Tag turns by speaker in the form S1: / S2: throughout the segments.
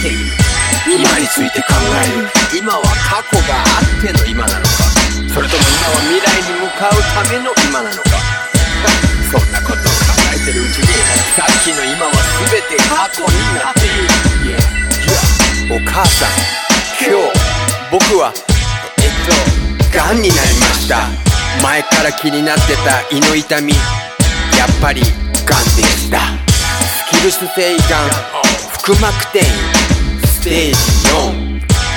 S1: ている。今について考える。今は過去があっての今なのか。それとも今は未来に向かうための今なのか。そんなことを考えてるうちにさっきの今は全て過去になっている。Yeah, yeah お母さん今日僕はえっと癌になりました。前から気になってた胃の痛みやっぱり癌でした。スキルス性がん腹膜転移。ステージ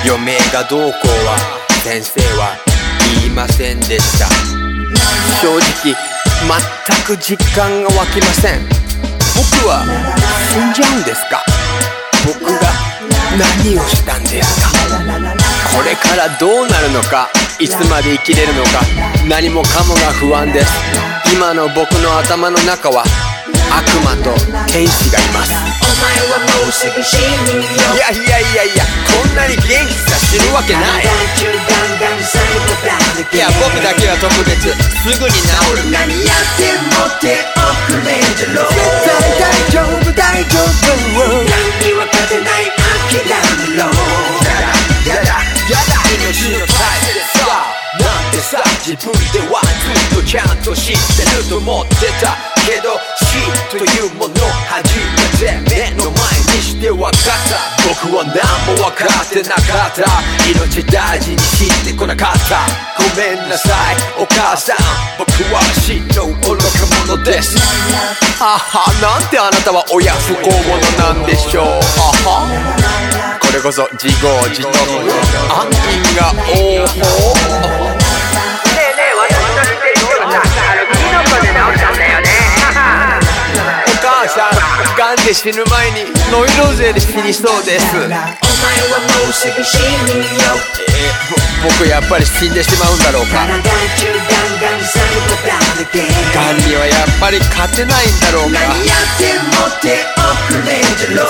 S1: 4余命がどうこうは先生は言いませんでした。正直全く実感が湧きません。僕は死んじゃうんですか？僕が何をしたんですか？これからどうなるのか？いつまで生きれるのか？何もかもが不安です。今の僕の頭の中は悪魔と天使がいます。
S2: 前はもうすぐ死ぬよ。
S1: いやいやいやいやこんなに元気さ死ぬわけない。
S2: 体中ガンガン最後だらけ
S1: いや僕だけは特別。すぐに治る。
S2: 何やっても手遅れじゃろ
S1: 大丈夫大丈夫。
S2: 何には勝てない諦めろ
S1: やだやだ命の大切さ。なんてさ自分ではずっとちゃんと知ってると思ってたけど死というもの初めて目の前にして分かった。僕は何も分かってなかった。命大事にしてこなかった。ごめんなさい。お母さん僕は死の愚か者です。ははなんであなたは親不幸者なんでしょう。はは。これこそ自業自得。暗印が応報死ぬ前にノイローゼで死にそうです。
S2: お前はもうすぐ死ぬよ
S1: え僕やっぱり死んでしまうんだろうか。
S2: 体中ガン
S1: にはやっぱり勝てないんだろうか。
S2: 何やっても手遅れじゃろ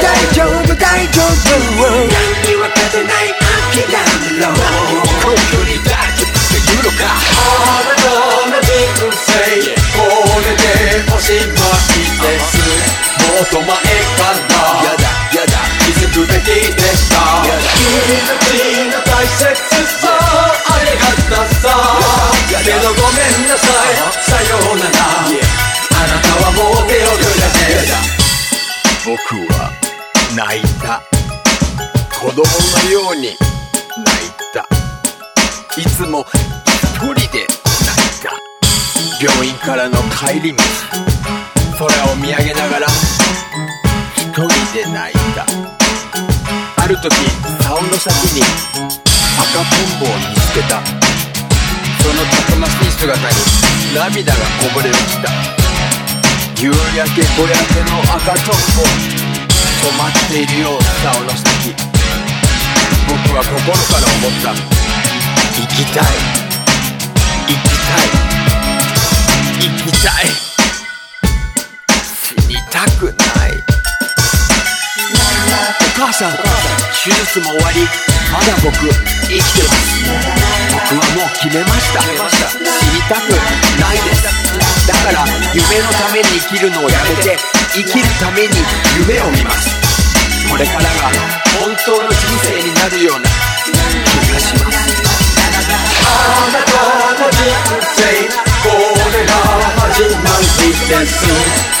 S1: 大丈夫大丈夫。
S2: 何には勝てない諦め
S3: と前から
S1: やだやだ。
S3: 気づくべきでした。命の大切さありがたさけどごめんなさい。さようなら。あなたはもう手遅れです
S1: 僕は泣いた。子供のように泣いた。いつも一人で泣いた。病院からの帰り道。空を見上げながら時竿の先に赤とんぼを見つけた。そのたくましい姿に涙がこぼれ落ちた。夕焼け小焼けの赤とんぼ止まっているよ竿の先。僕は心から思った。生きたい。生きたい。生きたい。手術も終わりまだ僕生きてます。僕はもう決めました。死にたくないです。だから夢のために生きるのをやめて生きるために夢を見ます。これからが本当の人生になるような気がします。
S3: あなたの人生これが始まりです。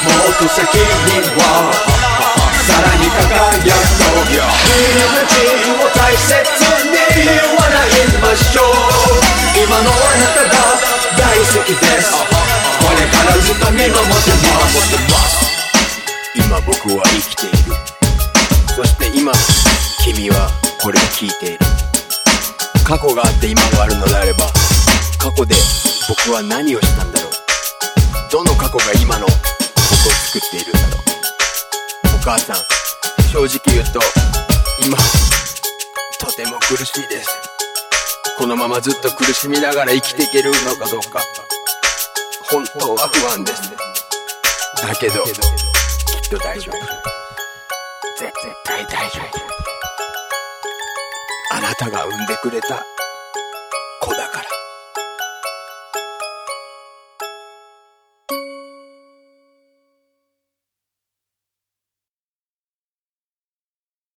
S3: もっと先にはます
S1: 今僕は生きている。そして今君はこれを聞いている。過去があって今があるのであれば過去で僕は何をしたんだろうどの過去が今の僕を作っているんだろう。お母さん正直言うと今とても苦しいです。このままずっと苦しみながら生きていけるのかどうか。本当は不安です。だけどきっと大丈夫。絶対大丈夫。あなたが産んでくれた